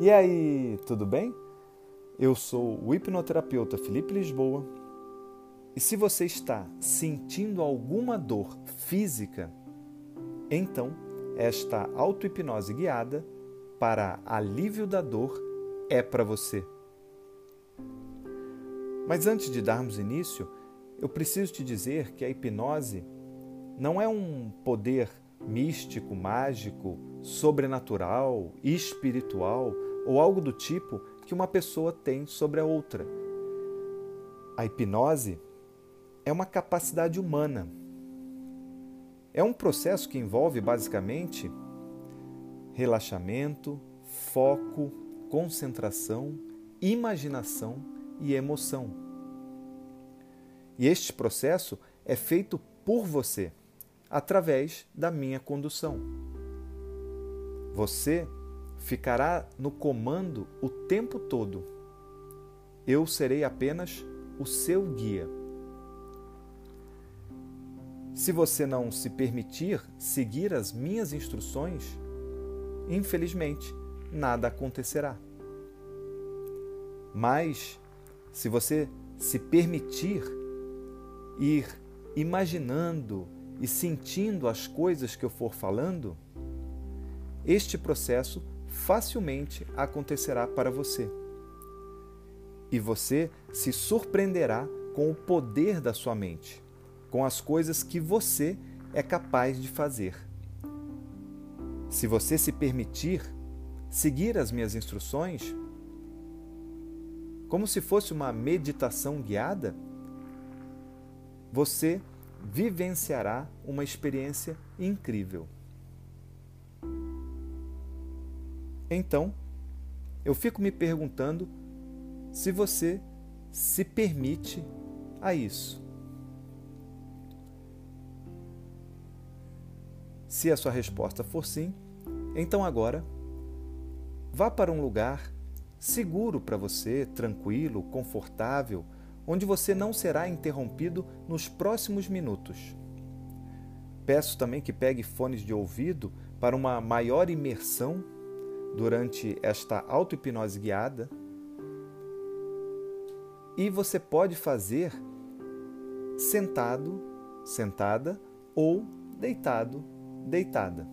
E aí, tudo bem? Eu sou o hipnoterapeuta Felipe Lisboa. E se você está sentindo alguma dor física, então esta auto-hipnose guiada para alívio da dor é para você. Mas antes de darmos início, eu preciso te dizer que a hipnose não é um poder místico, mágico, sobrenatural, espiritual ou algo do tipo que uma pessoa tem sobre a outra. A hipnose é uma capacidade humana. É um processo que envolve basicamente relaxamento, foco, concentração, imaginação e emoção. E este processo é feito por você, através da minha condução. Você ficará no comando o tempo todo. Eu serei apenas o seu guia. Se você não se permitir seguir as minhas instruções, infelizmente, nada acontecerá. Mas, se você se permitir ir imaginando e sentindo as coisas que eu for falando, este processo facilmente acontecerá para você. E você se surpreenderá com o poder da sua mente, com as coisas que você é capaz de fazer. Se você se permitir seguir as minhas instruções, como se fosse uma meditação guiada, você vivenciará uma experiência incrível. Então, eu fico me perguntando se você se permite a isso. Se a sua resposta for sim, então agora vá para um lugar seguro para você, tranquilo, confortável, onde você não será interrompido nos próximos minutos. Peço também que pegue fones de ouvido para uma maior imersão durante esta auto-hipnose guiada. E você pode fazer sentado, sentada ou deitado, deitada.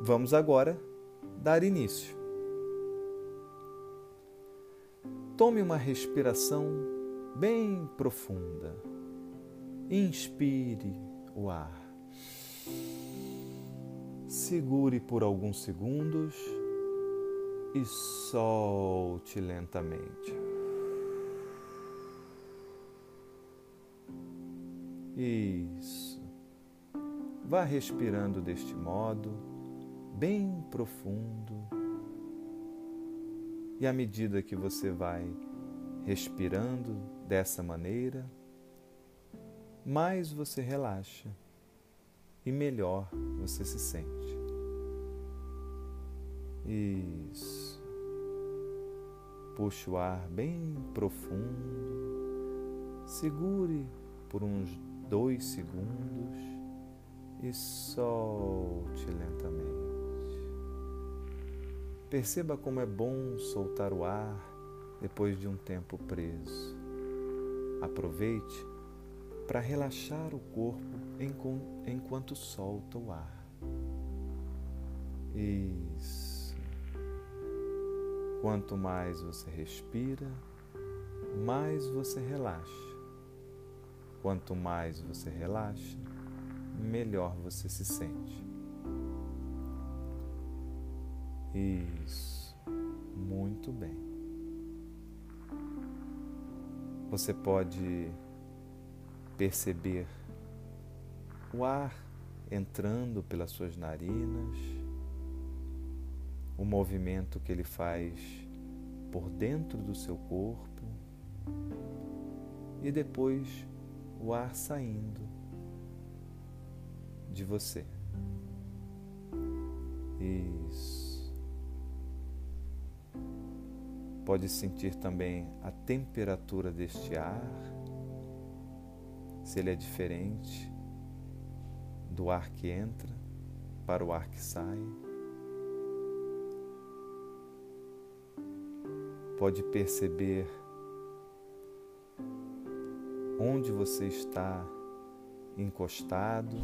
Vamos agora dar início. Tome uma respiração bem profunda. Inspire o ar segure por alguns segundos e solte lentamente. Isso. Vá respirando deste modo, bem profundo. E à medida que você vai respirando dessa maneira, mais você relaxa e melhor você se sente. Isso. Puxe o ar bem profundo. Segure por uns dois segundos e solte lentamente. Perceba como é bom soltar o ar depois de um tempo preso. Aproveite para relaxar o corpo enquanto solta o ar. Isso. Quanto mais você respira, mais você relaxa. Quanto mais você relaxa, melhor você se sente. Isso. Muito bem. Você pode perceber o ar entrando pelas suas narinas, o movimento que ele faz por dentro do seu corpo e depois o ar saindo de você. Isso. Pode sentir também a temperatura deste ar, se ele é diferente do ar que entra para o ar que sai. Pode perceber onde você está encostado.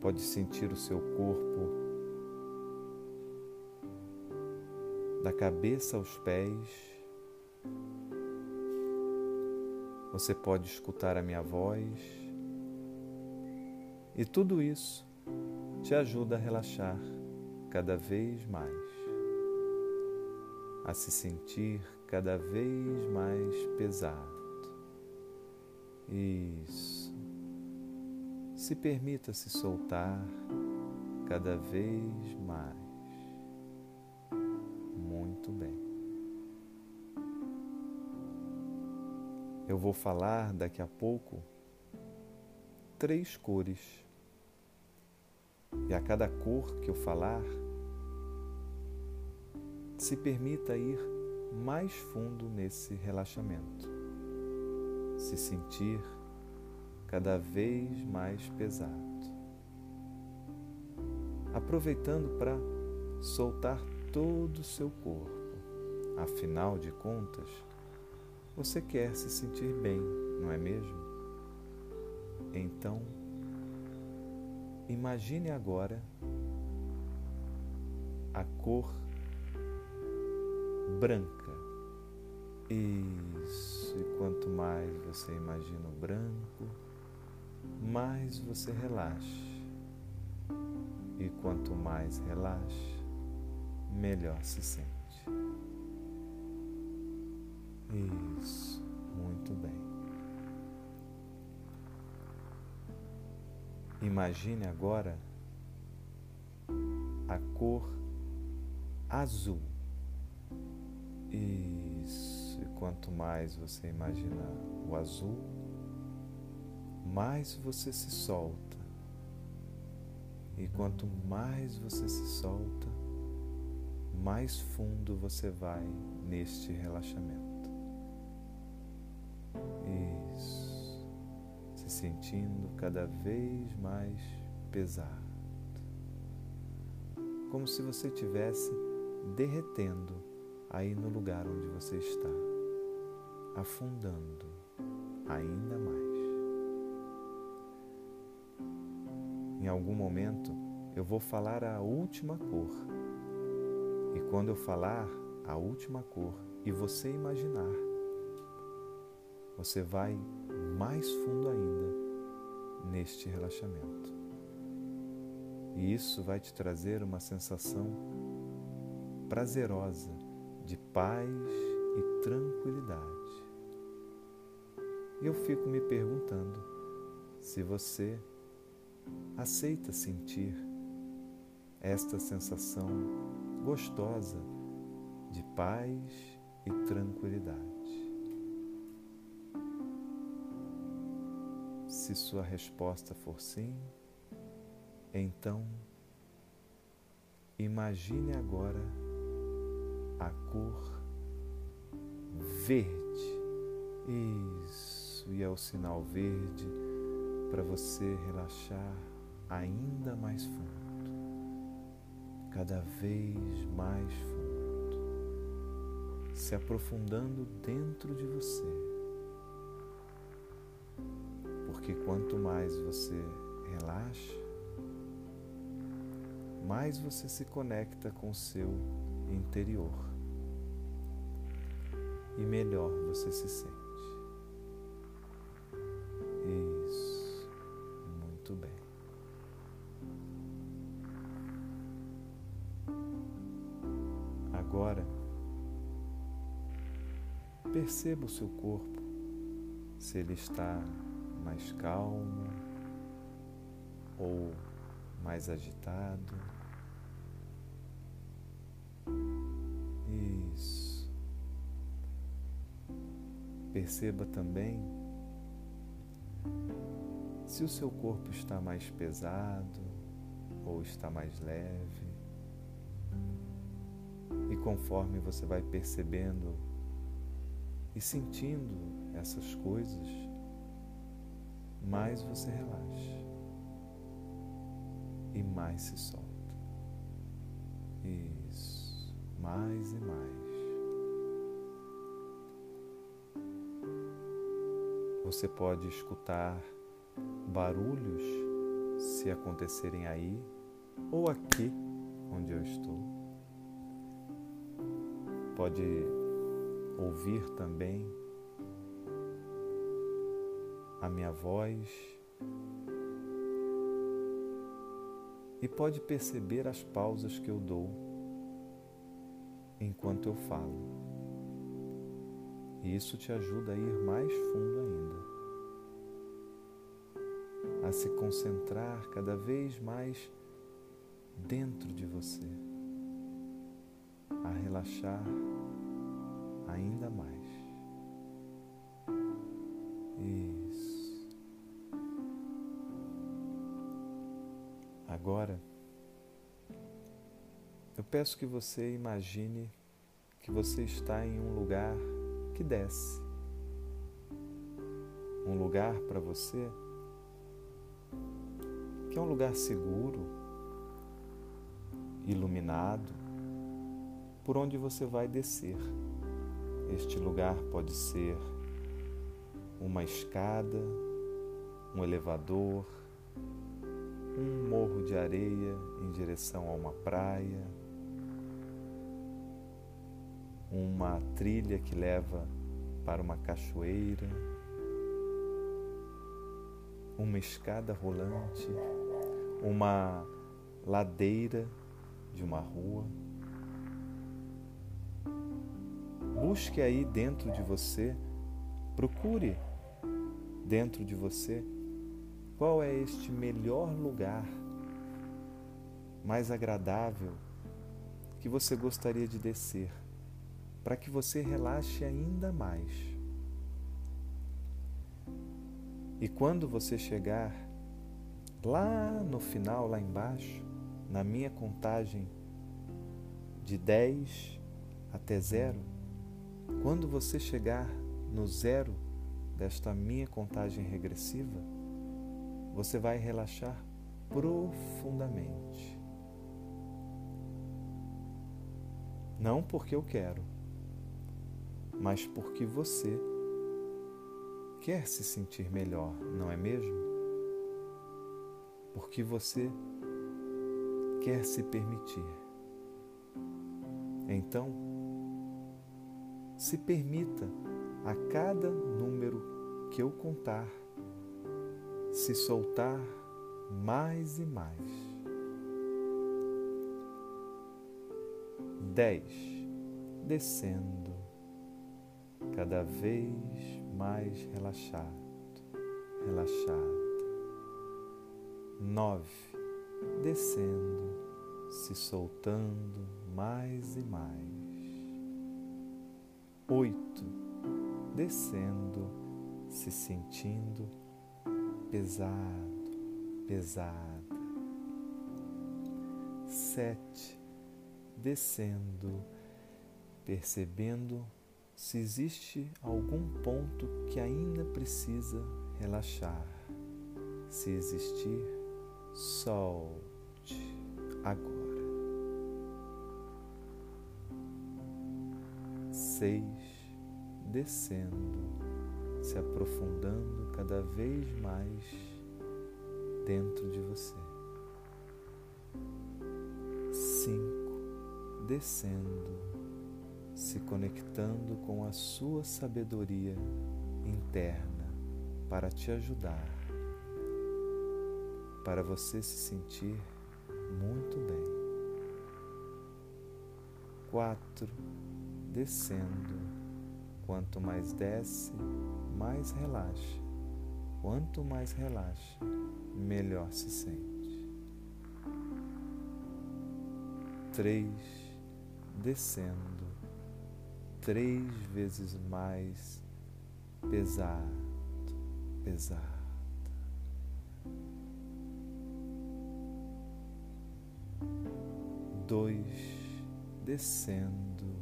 Pode sentir o seu corpo da cabeça aos pés. Você pode escutar a minha voz. E tudo isso te ajuda a relaxar cada vez mais, a se sentir cada vez mais pesado. Isso. Se permita se soltar cada vez mais. Muito bem. Eu vou falar daqui a pouco três cores. E a cada cor que eu falar, se permita ir mais fundo nesse relaxamento se sentir cada vez mais pesado. Aproveitando para soltar todo o seu corpo. Afinal de contas, você quer se sentir bem, não é mesmo? Então, imagine agora a cor branca. Isso. E quanto mais você imagina o branco, mais você relaxa. E quanto mais relaxa, melhor se sente. Isso, muito bem. Imagine agora a cor azul. Isso. E quanto mais você imagina o azul, mais você se solta. E quanto mais você se solta, mais fundo você vai neste relaxamento. Sentindo cada vez mais pesado. Como se você estivesse derretendo aí no lugar onde você está afundando ainda mais. Em algum momento eu vou falar a última cor. E quando eu falar a última cor e você imaginar, você vai mais fundo ainda neste relaxamento. E isso vai te trazer uma sensação prazerosa de paz e tranquilidade. Eu fico me perguntando se você aceita sentir esta sensação gostosa de paz e tranquilidade. Se sua resposta for sim, então imagine agora a cor verde. Isso e é o sinal verde para você relaxar ainda mais fundo, cada vez mais fundo, se aprofundando dentro de você. Porque quanto mais você relaxa, mais você se conecta com o seu interior e melhor você se sente. Agora, perceba o seu corpo, se ele está mais calmo ou mais agitado. Isso. Perceba também se o seu corpo está mais pesado ou está mais leve. E conforme você vai percebendo e sentindo essas coisas, mais você relaxa. e mais se solta. Isso, mais e mais. Você pode escutar barulhos se acontecerem aí ou aqui onde eu estou. Pode ouvir também a minha voz e pode perceber as pausas que eu dou enquanto eu falo. E isso te ajuda a ir mais fundo ainda, a se concentrar cada vez mais dentro de você, a relaxar ainda mais. Peço que você imagine que você está em um lugar que desce. Um lugar para você que é um lugar seguro, iluminado, por onde você vai descer. Este lugar pode ser uma escada, um elevador, um morro de areia em direção a uma praia, uma trilha que leva para uma cachoeira, uma escada rolante, uma ladeira de uma rua. Busque aí dentro de você, procure dentro de você qual é este melhor lugar, mais agradável, que você gostaria de descer, para que você relaxe ainda mais. E quando você chegar lá no final, lá embaixo, na minha contagem de 10 até zero, quando você chegar no zero desta minha contagem regressiva, você vai relaxar profundamente. Não porque eu quero, mas porque você quer se sentir melhor, não é mesmo? Porque você quer se permitir. Então, se permita a cada número que eu contar se soltar mais e mais. Dez, descendo, cada vez mais relaxado, relaxado. Nove, descendo, se soltando mais e mais. Oito, descendo, se sentindo pesado, pesada. Sete, descendo, percebendo se existe algum ponto que ainda precisa relaxar. Se existir, solte agora. Seis, descendo, se aprofundando cada vez mais dentro de você. Cinco, descendo, se conectando com a sua sabedoria interna para te ajudar, para você se sentir muito bem. Quatro, descendo. Quanto mais desce, mais relaxa. Quanto mais relaxa, melhor se sente. Três, descendo, três vezes mais pesado, pesado. Dois, descendo,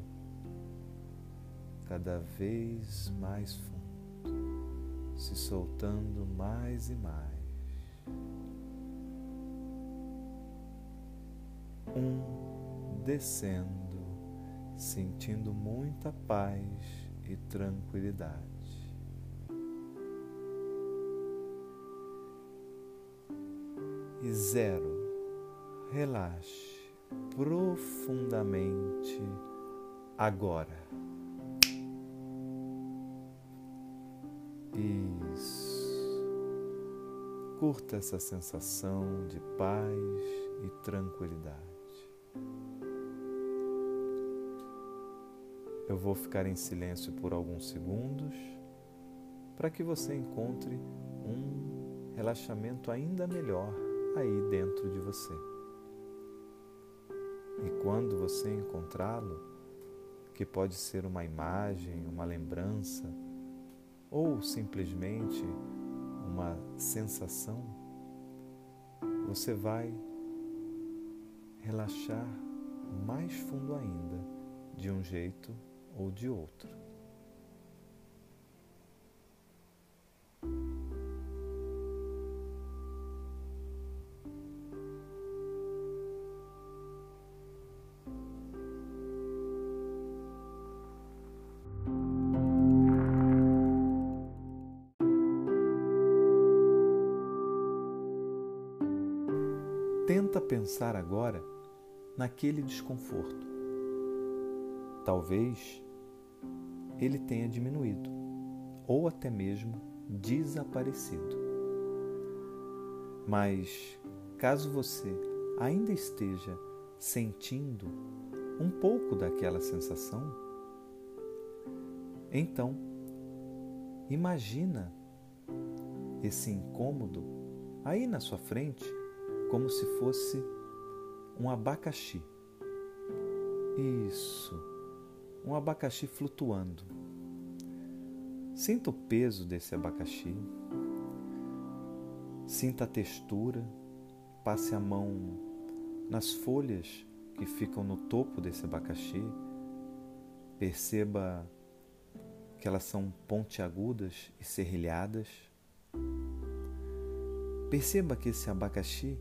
cada vez mais fundo, se soltando mais e mais. um descendo, sentindo muita paz e tranquilidade. E zero, relaxe profundamente agora. Isso. Curta essa sensação de paz e tranquilidade. Eu vou ficar em silêncio por alguns segundos para que você encontre um relaxamento ainda melhor aí dentro de você. E quando você encontrá-lo, que pode ser uma imagem, uma lembrança, ou simplesmente uma sensação, você vai relaxar mais fundo ainda, de um jeito ou de outro. Tenta pensar agora naquele desconforto. Talvez ele tenha diminuído ou até mesmo desaparecido. Mas caso você ainda esteja sentindo um pouco daquela sensação, então imagina esse incômodo aí na sua frente como se fosse um abacaxi. Isso, um abacaxi flutuando. Sinta o peso desse abacaxi, sinta a textura, passe a mão nas folhas que ficam no topo desse abacaxi, perceba que elas são pontiagudas e serrilhadas. Perceba que esse abacaxi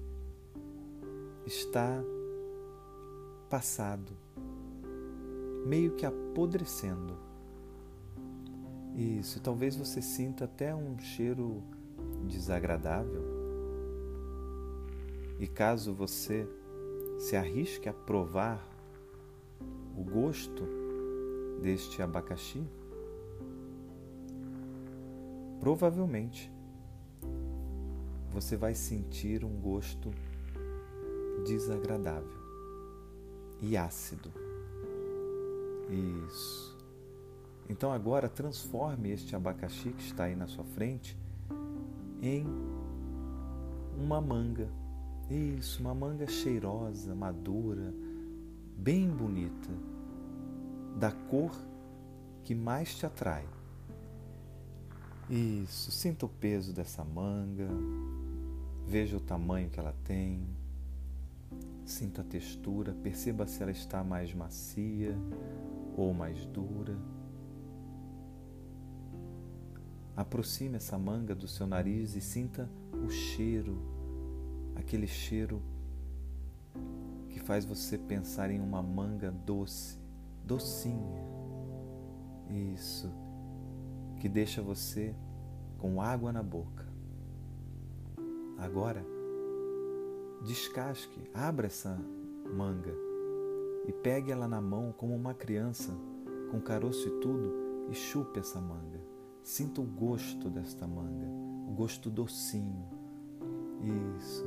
está passado, meio que apodrecendo. Isso, talvez você sinta até um cheiro desagradável. E caso você se arrisque a provar o gosto deste abacaxi, provavelmente você vai sentir um gosto desagradável e ácido. Isso. Então agora transforme este abacaxi que está aí na sua frente em uma manga. Isso, uma manga cheirosa, madura, bem bonita, da cor que mais te atrai. Isso, sinta o peso dessa manga, veja o tamanho que ela tem. Sinta a textura, perceba se ela está mais macia ou mais dura. Aproxime essa manga do seu nariz e sinta o cheiro, aquele cheiro que faz você pensar em uma manga doce, docinha. Isso, que deixa você com água na boca. Agora, Descasque, abra essa manga e pegue ela na mão como uma criança, com caroço e tudo, e chupe essa manga. Sinta o gosto desta manga, o gosto docinho. Isso.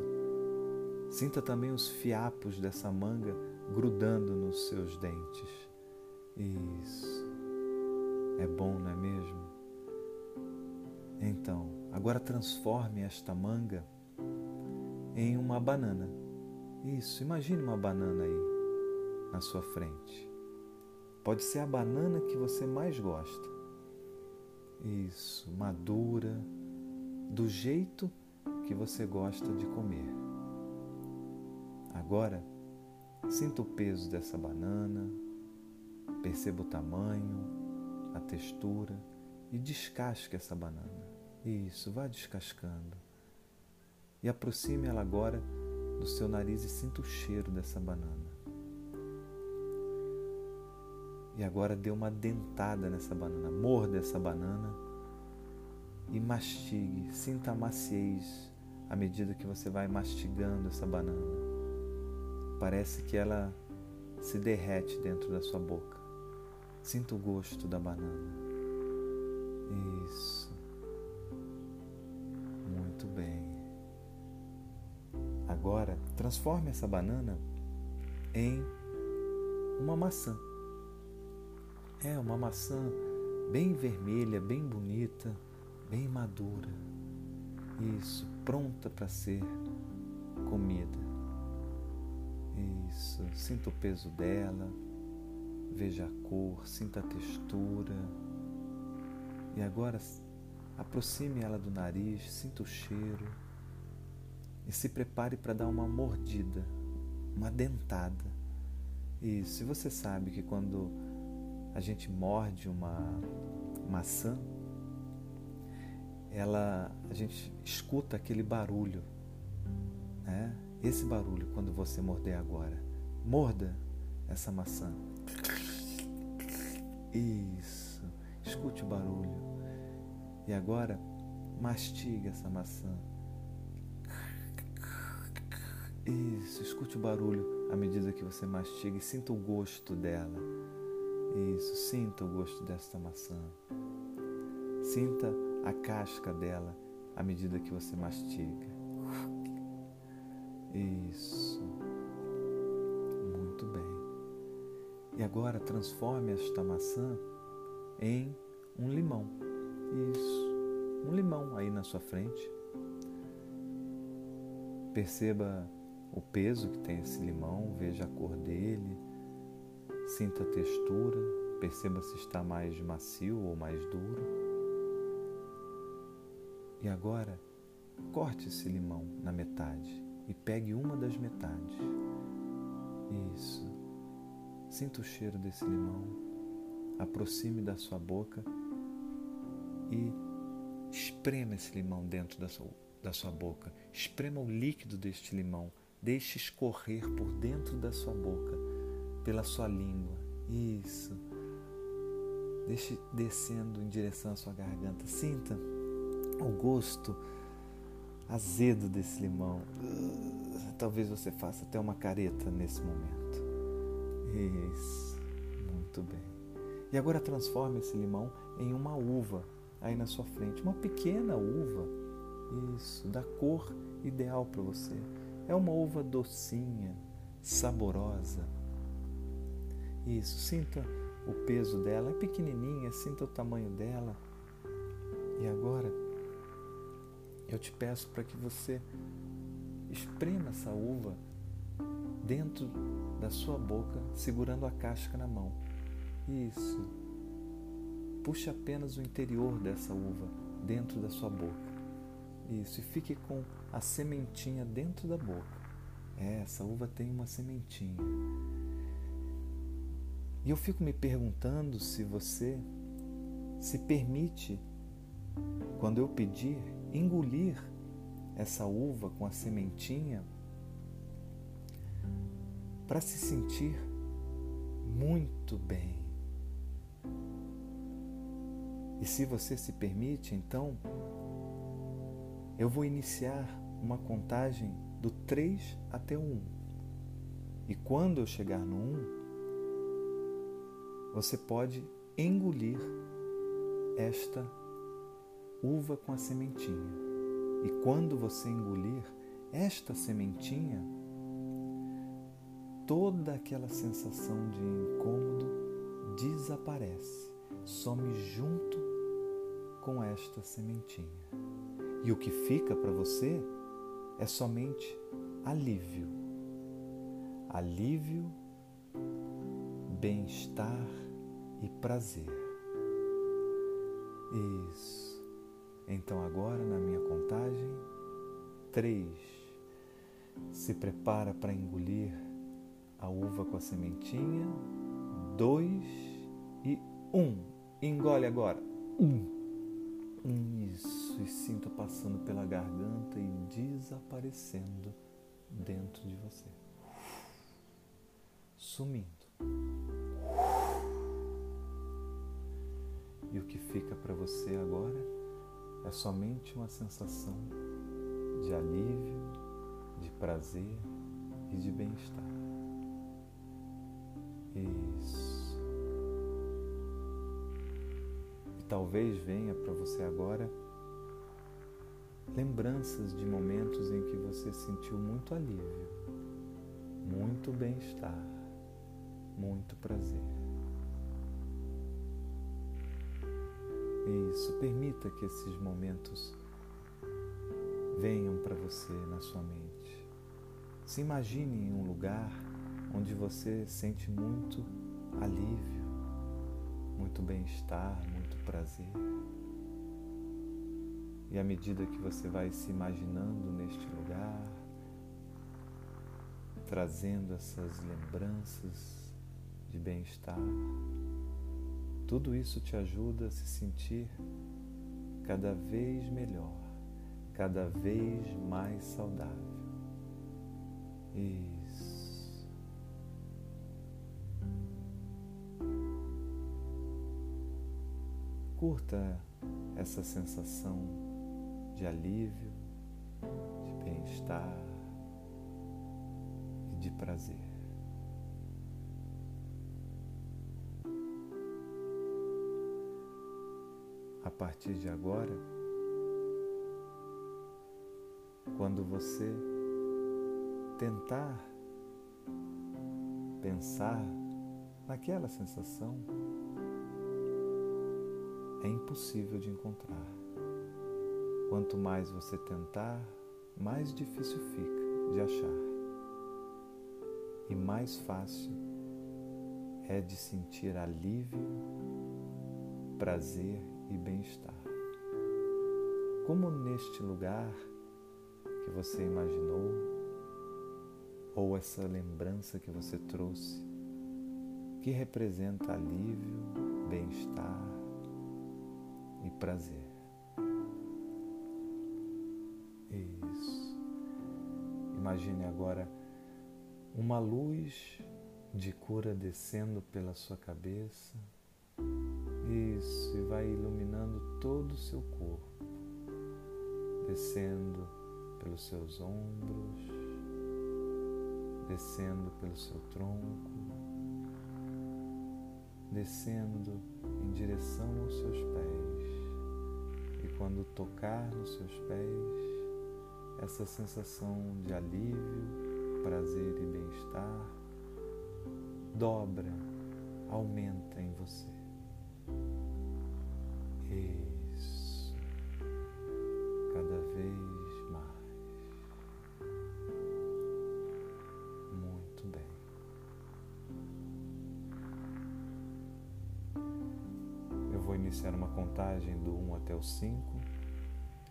Sinta também os fiapos dessa manga grudando nos seus dentes. Isso. É bom, não é mesmo? Então, agora transforme esta manga em uma banana. Isso, imagine uma banana aí na sua frente. Pode ser a banana que você mais gosta. Isso, madura, do jeito que você gosta de comer. Agora, sinta o peso dessa banana, perceba o tamanho, a textura e descasque essa banana. Isso, vá descascando e aproxime ela agora do seu nariz e sinta o cheiro dessa banana. E agora dê uma dentada nessa banana, morda essa banana e mastigue, sinta a maciez à medida que você vai mastigando essa banana. Parece que ela se derrete dentro da sua boca. Sinta o gosto da banana. Isso. Muito bem. Agora, transforme essa banana em uma maçã. É uma maçã bem vermelha, bem bonita, bem madura. Isso, pronta para ser comida. Isso, sinta o peso dela, veja a cor, sinta a textura. E agora aproxime ela do nariz, sinta o cheiro e se prepare para dar uma mordida, uma dentada. Isso, e você sabe que quando a gente morde uma maçã, ela, a gente escuta aquele barulho, né? Esse barulho quando você morder agora. Morda essa maçã. Isso. Escute o barulho. E agora mastiga essa maçã. Isso, escute o barulho à medida que você mastiga e sinta o gosto dela. Isso, sinta o gosto desta maçã. Sinta a casca dela à medida que você mastiga. Isso. Muito bem. E agora transforme esta maçã em um limão. Isso. Um limão aí na sua frente. Perceba o peso que tem esse limão, veja a cor dele, sinta a textura, perceba se está mais macio ou mais duro. E agora, corte esse limão na metade e pegue uma das metades. Isso. Sinta o cheiro desse limão, aproxime da sua boca e esprema esse limão dentro da sua, da sua boca. Esprema o líquido deste limão Deixe escorrer por dentro da sua boca, pela sua língua. Isso. Deixe descendo em direção à sua garganta. Sinta o gosto azedo desse limão. Talvez você faça até uma careta nesse momento. Isso. Muito bem. E agora transforme esse limão em uma uva aí na sua frente, uma pequena uva. Isso, da cor ideal para você. É uma uva docinha, saborosa. Isso, sinta o peso dela, é pequenininha, sinta o tamanho dela. E agora eu te peço para que você esprema essa uva dentro da sua boca, segurando a casca na mão. Isso. Puxe apenas o interior dessa uva dentro da sua boca. Isso, e fique com a sementinha dentro da boca. É, essa uva tem uma sementinha. E eu fico me perguntando se você se permite, quando eu pedir, engolir essa uva com a sementinha para se sentir muito bem. E se você se permite, então eu vou iniciar uma contagem do 3 até o 1. E quando eu chegar no 1, você pode engolir esta uva com a sementinha. E quando você engolir esta sementinha, toda aquela sensação de incômodo desaparece, some junto com esta sementinha. E o que fica para você é somente alívio. Alívio, bem-estar e prazer. Isso. Então, agora, na minha contagem, três. Se prepara para engolir a uva com a sementinha. Dois e um. Engole agora. Um. Isso, e sinta passando pela garganta e desaparecendo dentro de você, sumindo. E o que fica para você agora é somente uma sensação de alívio, de prazer e de bem-estar. Isso. E talvez venha para você agora lembranças de momentos em que você sentiu muito alívio, muito bem-estar, muito prazer. Isso, permita que esses momentos venham para você na sua mente. Se imagine em um lugar onde você sente muito alívio, muito bem-estar, muito prazer. E à medida que você vai se imaginando neste lugar, trazendo essas lembranças de bem-estar, tudo isso te ajuda a se sentir cada vez melhor, cada vez mais saudável. Isso. Curta essa sensação de alívio, de bem-estar e de prazer. A partir de agora, quando você tentar pensar naquela sensação, é impossível de encontrar. Quanto mais você tentar, mais difícil fica de achar. E mais fácil é de sentir alívio, prazer e bem-estar. Como neste lugar que você imaginou, ou essa lembrança que você trouxe, que representa alívio, bem-estar e prazer. Isso. Imagine agora uma luz de cura descendo pela sua cabeça isso, e vai iluminando todo o seu corpo, descendo pelos seus ombros, descendo pelo seu tronco, descendo em direção aos seus pés. E quando tocar nos seus pés, essa sensação de alívio, prazer e bem-estar dobra, aumenta em você. Iniciar uma contagem do 1 até o 5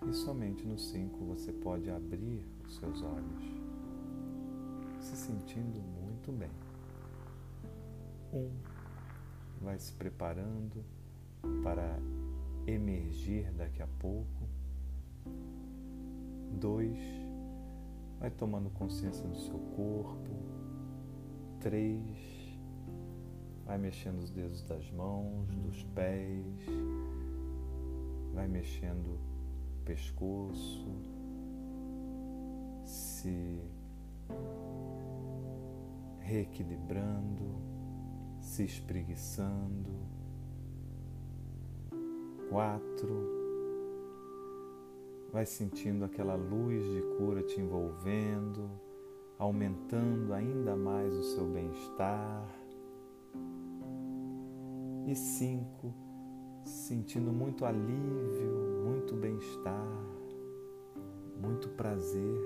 e somente no 5 você pode abrir os seus olhos, se sentindo muito bem. 1. Um, vai se preparando para emergir daqui a pouco. Dois, vai tomando consciência do seu corpo. Três, vai mexendo os dedos das mãos, dos pés, vai mexendo o pescoço, se reequilibrando, se espreguiçando quatro. Vai sentindo aquela luz de cura te envolvendo, aumentando ainda mais o seu bem-estar. E cinco, sentindo muito alívio, muito bem-estar, muito prazer.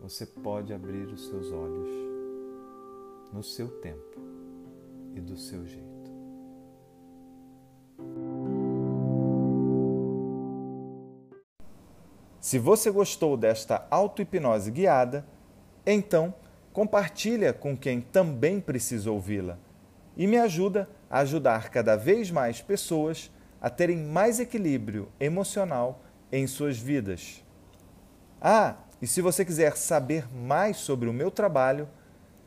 Você pode abrir os seus olhos no seu tempo e do seu jeito. Se você gostou desta auto-hipnose guiada, então compartilha com quem também precisa ouvi-la e me ajuda a ajudar cada vez mais pessoas a terem mais equilíbrio emocional em suas vidas. Ah, E se você quiser saber mais sobre o meu trabalho,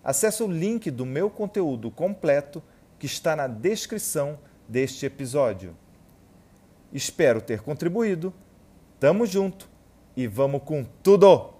acesse o link do meu conteúdo completo que está na descrição deste episódio. Espero ter contribuído. Tamo junto e vamos com tudo!